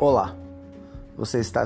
Olá, você está.